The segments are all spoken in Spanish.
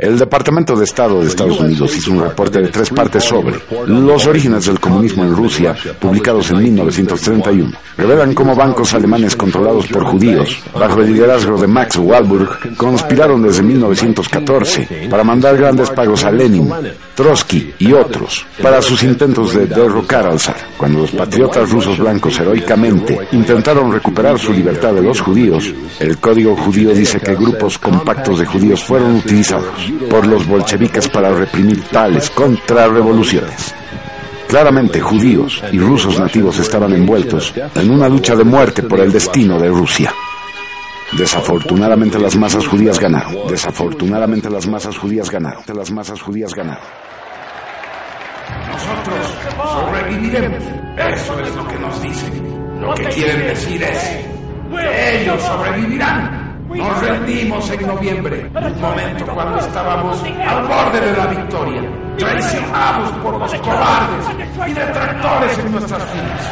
El Departamento de Estado de Estados Unidos hizo un reporte de tres partes sobre los orígenes del comunismo en Rusia, publicados en 1931. Revelan cómo bancos alemanes controlados por judíos, bajo el liderazgo de Max Walburg, conspiraron desde 1914 para mandar grandes pagos a Lenin, Trotsky y otros para sus intentos de derrocar al zar. Cuando los patriotas rusos blancos heroicamente intentaron recuperar su libertad de los judíos, el código judío dice que grupos compactos de judíos fueron utilizados por los bolcheviques para reprimir tales contrarrevoluciones. Claramente judíos y rusos nativos estaban envueltos en una lucha de muerte por el destino de Rusia. Desafortunadamente las masas judías ganaron. Desafortunadamente las masas judías ganaron. Las masas judías ganaron. Nosotros sobreviviremos. Eso es lo que nos dicen. Lo que quieren decir es que ellos sobrevivirán. Nos rendimos en noviembre, un momento cuando estábamos al borde de la victoria, traicionados por los cobardes y detractores en nuestras filas.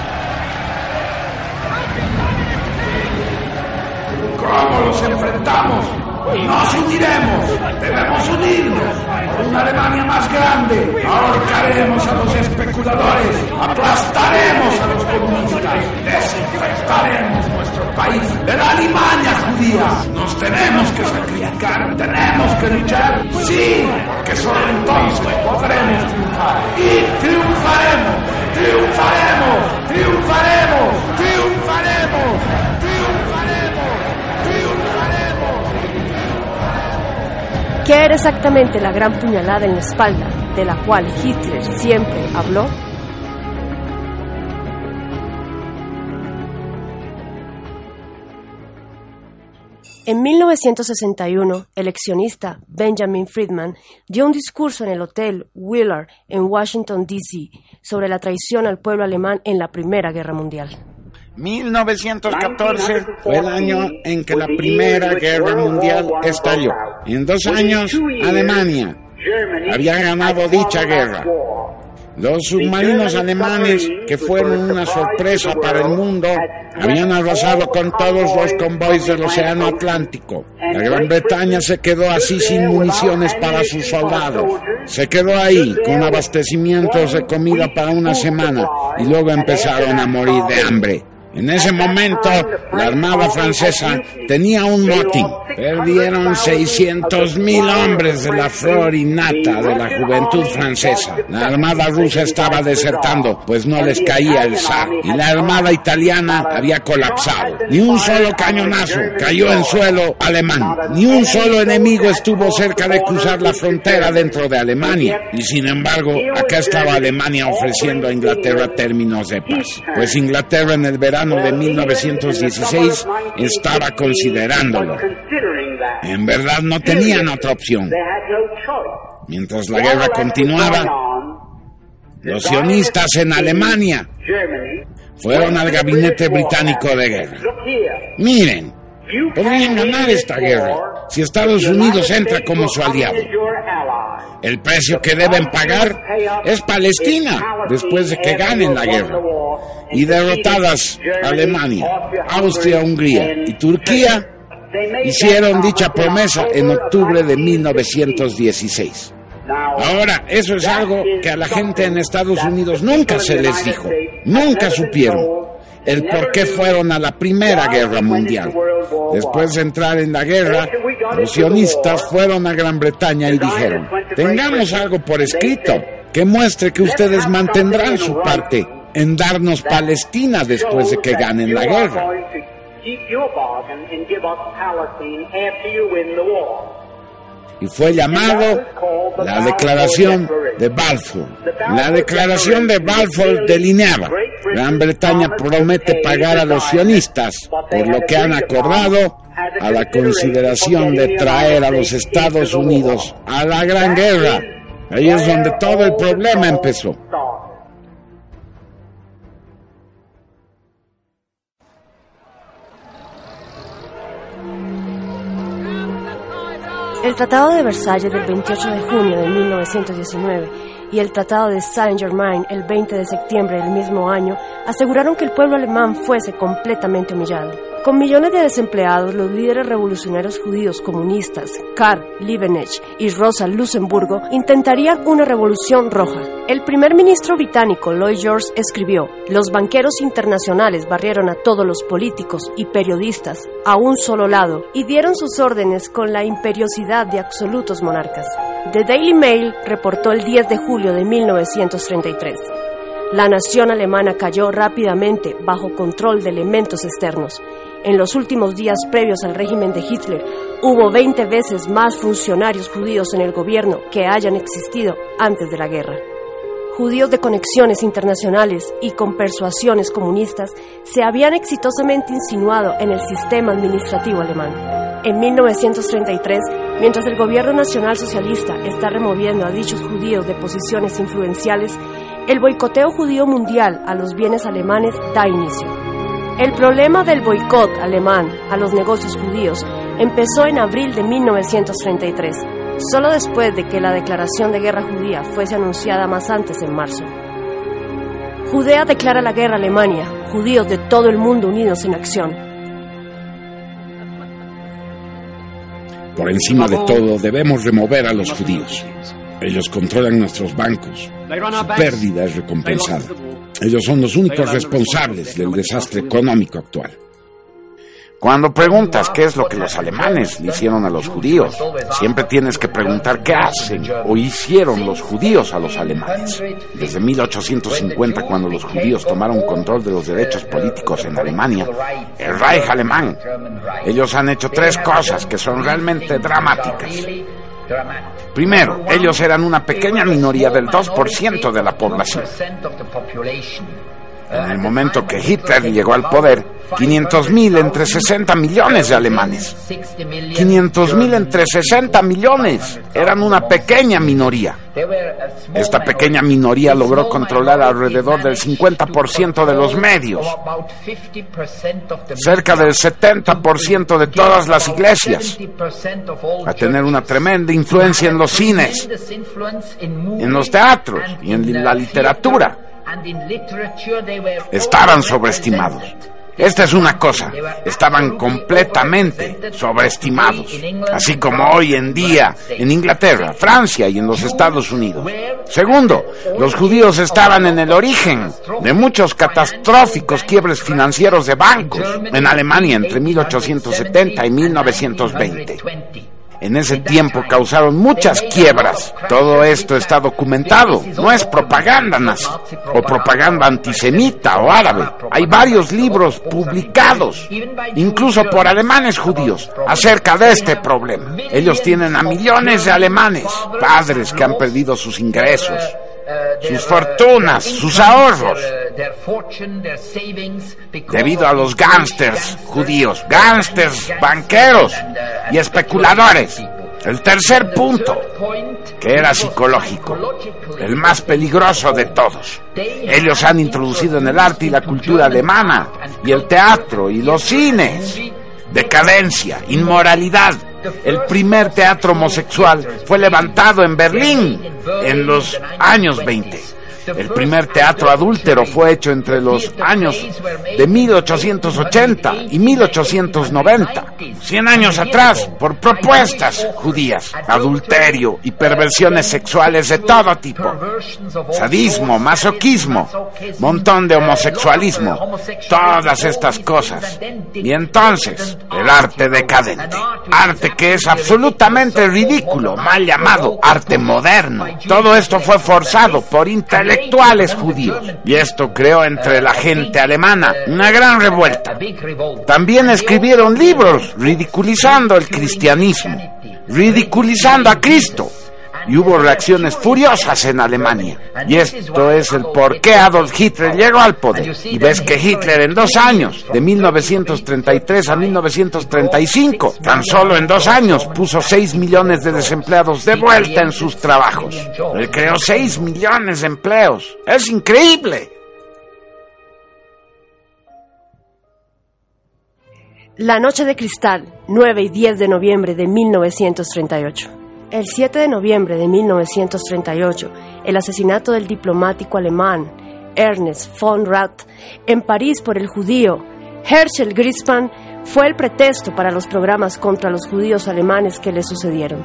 ¿Cómo los enfrentamos? Nos uniremos, debemos unirnos por una Alemania más grande. Ahorcaremos a los especuladores, aplastaremos a los comunistas, desinfectaremos nuestro país de la Nos tenemos que sacrificar, tenemos que luchar, sí, porque solo entonces podremos triunfar. Y triunfaremos, triunfaremos, triunfaremos, triunfaremos, triunfaremos, triunfaremos. ¿Qué era exactamente la gran puñalada en la espalda de la cual Hitler siempre habló? En 1961, el accionista Benjamin Friedman dio un discurso en el Hotel Willard en Washington, D.C. sobre la traición al pueblo alemán en la Primera Guerra Mundial. 1914 fue el año en que la Primera Guerra Mundial estalló. En dos años, Alemania había ganado dicha guerra. Los submarinos alemanes, que fueron una sorpresa para el mundo, habían arrasado con todos los convoys del Océano Atlántico. La Gran Bretaña se quedó así sin municiones para sus soldados. Se quedó ahí con abastecimientos de comida para una semana y luego empezaron a morir de hambre. En ese momento, la Armada francesa tenía un motín. Perdieron 600 mil hombres de la flor innata de la juventud francesa. La Armada rusa estaba desertando, pues no les caía el zar. Y la Armada italiana había colapsado. Ni un solo cañonazo cayó en suelo alemán. Ni un solo enemigo estuvo cerca de cruzar la frontera dentro de Alemania. Y sin embargo, acá estaba Alemania ofreciendo a Inglaterra términos de paz. Pues Inglaterra en el verano de 1916 estaba considerándolo. En verdad no tenían otra opción. Mientras la guerra continuaba, los sionistas en Alemania fueron al gabinete británico de guerra. Miren, podrían ganar esta guerra si Estados Unidos entra como su aliado. El precio que deben pagar es Palestina después de que ganen la guerra. Y derrotadas Alemania, Austria, Hungría y Turquía, hicieron dicha promesa en octubre de 1916. Ahora, eso es algo que a la gente en Estados Unidos nunca se les dijo, nunca supieron el por qué fueron a la Primera Guerra Mundial. Después de entrar en la guerra, los sionistas fueron a Gran Bretaña y dijeron, tengamos algo por escrito que muestre que ustedes mantendrán su parte en darnos Palestina después de que ganen la guerra. Y fue llamado la Declaración de Balfour. La Declaración de Balfour delineaba, Gran Bretaña promete pagar a los sionistas por lo que han acordado a la consideración de traer a los Estados Unidos a la Gran Guerra. Ahí es donde todo el problema empezó. El Tratado de Versalles del 28 de junio de 1919 y el Tratado de Saint-Germain el 20 de septiembre del mismo año aseguraron que el pueblo alemán fuese completamente humillado. Con millones de desempleados, los líderes revolucionarios judíos comunistas, Karl Liebknecht y Rosa Luxemburgo, intentarían una revolución roja. El primer ministro británico Lloyd George escribió, los banqueros internacionales barrieron a todos los políticos y periodistas a un solo lado y dieron sus órdenes con la imperiosidad de absolutos monarcas. The Daily Mail reportó el 10 de julio de 1933. La nación alemana cayó rápidamente bajo control de elementos externos en los últimos días previos al régimen de Hitler, hubo 20 veces más funcionarios judíos en el gobierno que hayan existido antes de la guerra. Judíos de conexiones internacionales y con persuasiones comunistas se habían exitosamente insinuado en el sistema administrativo alemán. En 1933, mientras el gobierno nacional socialista está removiendo a dichos judíos de posiciones influenciales, el boicoteo judío mundial a los bienes alemanes da inicio. El problema del boicot alemán a los negocios judíos empezó en abril de 1933, solo después de que la declaración de guerra judía fuese anunciada más antes en marzo. Judea declara la guerra a Alemania, judíos de todo el mundo unidos en acción. Por encima de todo, debemos remover a los judíos. Ellos controlan nuestros bancos. Su pérdida es recompensada. Ellos son los únicos responsables del desastre económico actual. Cuando preguntas qué es lo que los alemanes le hicieron a los judíos, siempre tienes que preguntar qué hacen o hicieron los judíos a los alemanes. Desde 1850, cuando los judíos tomaron control de los derechos políticos en Alemania, el Reich alemán, ellos han hecho tres cosas que son realmente dramáticas. Primero, ellos eran una pequeña minoría del 2% de la población. En el momento que Hitler llegó al poder, 500.000 entre 60 millones de alemanes. 500.000 entre 60 millones. Eran una pequeña minoría. Esta pequeña minoría logró controlar alrededor del 50% de los medios, cerca del 70% de todas las iglesias, a tener una tremenda influencia en los cines, en los teatros y en la literatura. Estaban sobreestimados. Esta es una cosa, estaban completamente sobreestimados, así como hoy en día en Inglaterra, Francia y en los Estados Unidos. Segundo, los judíos estaban en el origen de muchos catastróficos quiebres financieros de bancos en Alemania entre 1870 y 1920. En ese tiempo causaron muchas quiebras. Todo esto está documentado. No es propaganda nazi o propaganda antisemita o árabe. Hay varios libros publicados, incluso por alemanes judíos, acerca de este problema. Ellos tienen a millones de alemanes, padres que han perdido sus ingresos, sus fortunas, sus ahorros, debido a los gángsters judíos, gángsters banqueros y especuladores. El tercer punto, que era psicológico, el más peligroso de todos. Ellos han introducido en el arte y la cultura alemana, y el teatro y los cines, decadencia, inmoralidad, el primer teatro homosexual fue levantado en Berlín en los años 20. El primer teatro adúltero fue hecho entre los años de 1880 y 1890, 100 años atrás, por propuestas judías, adulterio y perversiones sexuales de todo tipo, sadismo, masoquismo, montón de homosexualismo, todas estas cosas. Y entonces, el arte decadente, arte que es absolutamente ridículo, mal llamado arte moderno. Todo esto fue forzado por intelectuales intelectuales judíos. Y esto creó entre la gente alemana una gran revuelta. También escribieron libros ridiculizando el cristianismo, ridiculizando a Cristo y hubo reacciones furiosas en Alemania. Y esto es el por qué Adolf Hitler llegó al poder. Y ves que Hitler en dos años, de 1933 a 1935, tan solo en dos años puso 6 millones de desempleados de vuelta en sus trabajos. Él creó 6 millones de empleos. Es increíble. La Noche de Cristal, 9 y 10 de noviembre de 1938. El 7 de noviembre de 1938, el asesinato del diplomático alemán Ernest von Rath en París por el judío Herschel Grispan fue el pretexto para los programas contra los judíos alemanes que le sucedieron.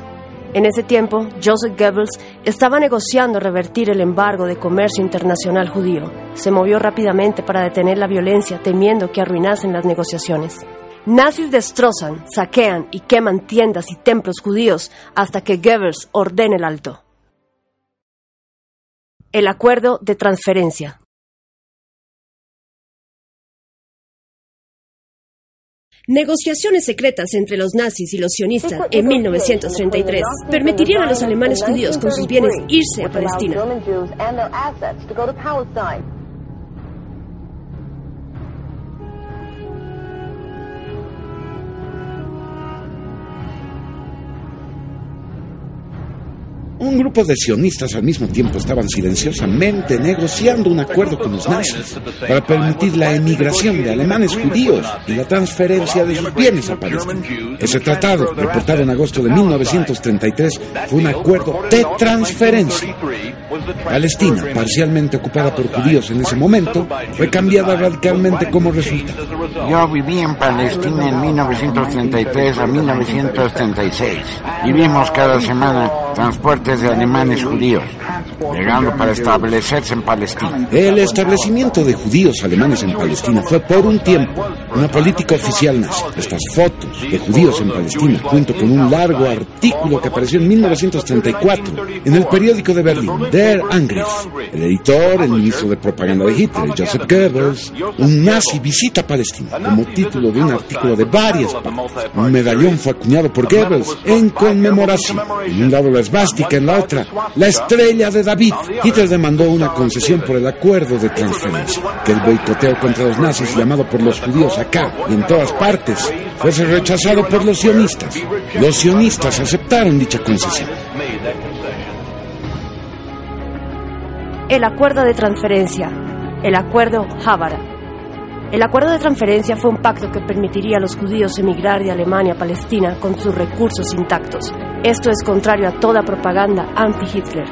En ese tiempo, Joseph Goebbels estaba negociando revertir el embargo de comercio internacional judío. Se movió rápidamente para detener la violencia, temiendo que arruinasen las negociaciones. Nazis destrozan, saquean y queman tiendas y templos judíos hasta que Goebbels ordene el alto. El acuerdo de transferencia. Negociaciones secretas entre los nazis y los sionistas en 1933 permitirían a los alemanes judíos con sus bienes irse a Palestina. Un grupo de sionistas al mismo tiempo estaban silenciosamente negociando un acuerdo con los nazis para permitir la emigración de alemanes judíos y la transferencia de sus bienes a Palestina. Ese tratado, reportado en agosto de 1933, fue un acuerdo de transferencia. Palestina, parcialmente ocupada por judíos en ese momento, fue cambiada radicalmente como resultado. Yo viví en Palestina en 1933 a 1936 y vimos cada semana transportes de alemanes judíos, llegando para establecerse en Palestina. El establecimiento de judíos alemanes en Palestina fue por un tiempo una política oficial nazi. Estas fotos de judíos en Palestina, junto con un largo artículo que apareció en 1934 en el periódico de Berlín, Der Angriff. El editor, el ministro de propaganda de Hitler, Joseph Goebbels, un nazi visita Palestina, como título de un artículo de varias páginas. Un medallón fue acuñado por Goebbels en conmemoración. En un lado la esvástica, en la otra la estrella de David. Hitler demandó una concesión por el acuerdo de transferencia, que el boicoteo contra los nazis llamado por los judíos acá y en todas partes fuese rechazado por los sionistas. Los sionistas aceptaron dicha concesión. El acuerdo de transferencia, el acuerdo Havara. El acuerdo de transferencia fue un pacto que permitiría a los judíos emigrar de Alemania a Palestina con sus recursos intactos. Esto es contrario a toda propaganda anti-Hitler.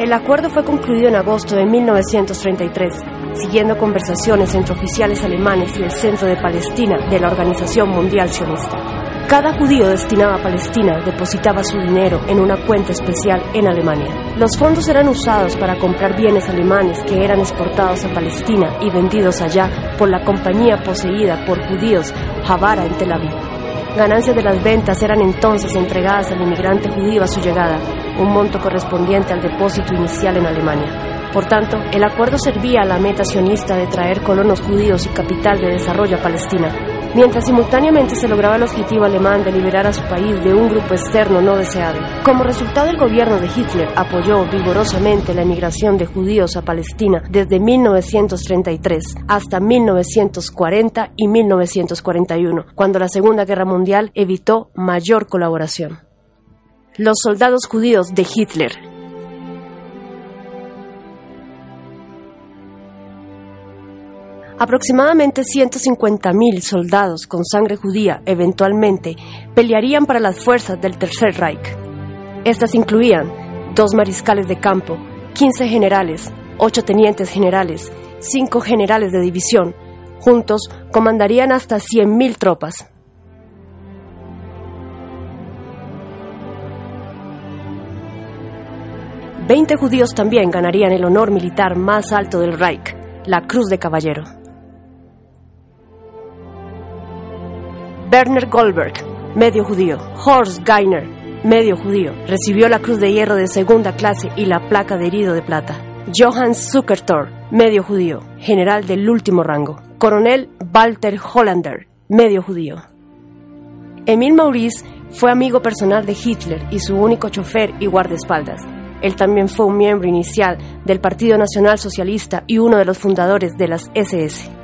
El acuerdo fue concluido en agosto de 1933, siguiendo conversaciones entre oficiales alemanes y el Centro de Palestina de la Organización Mundial Sionista. Cada judío destinado a Palestina depositaba su dinero en una cuenta especial en Alemania. Los fondos eran usados para comprar bienes alemanes que eran exportados a Palestina y vendidos allá por la compañía poseída por judíos Havara en Tel Aviv. Ganancias de las ventas eran entonces entregadas al inmigrante judío a su llegada, un monto correspondiente al depósito inicial en Alemania. Por tanto, el acuerdo servía a la meta sionista de traer colonos judíos y capital de desarrollo a Palestina, mientras simultáneamente se lograba el objetivo alemán de liberar a su país de un grupo externo no deseado. Como resultado, el gobierno de Hitler apoyó vigorosamente la emigración de judíos a Palestina desde 1933 hasta 1940 y 1941, cuando la Segunda Guerra Mundial evitó mayor colaboración. Los soldados judíos de Hitler Aproximadamente 150.000 soldados con sangre judía eventualmente pelearían para las fuerzas del Tercer Reich. Estas incluían dos mariscales de campo, 15 generales, 8 tenientes generales, 5 generales de división. Juntos comandarían hasta 100.000 tropas. Veinte judíos también ganarían el honor militar más alto del Reich, la Cruz de Caballero. Werner Goldberg, medio judío. Horst Geiner, medio judío. Recibió la Cruz de Hierro de segunda clase y la placa de herido de plata. Johann Zuckertor, medio judío. General del último rango. Coronel Walter Hollander, medio judío. Emil Maurice fue amigo personal de Hitler y su único chofer y guardaespaldas. Él también fue un miembro inicial del Partido Nacional Socialista y uno de los fundadores de las SS.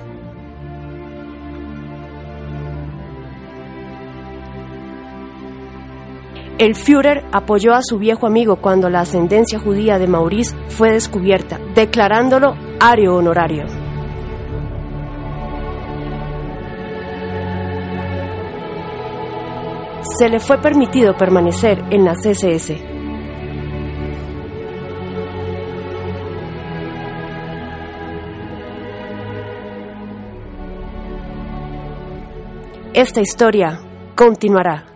El Führer apoyó a su viejo amigo cuando la ascendencia judía de Maurice fue descubierta, declarándolo ario honorario. Se le fue permitido permanecer en la CSS. Esta historia continuará.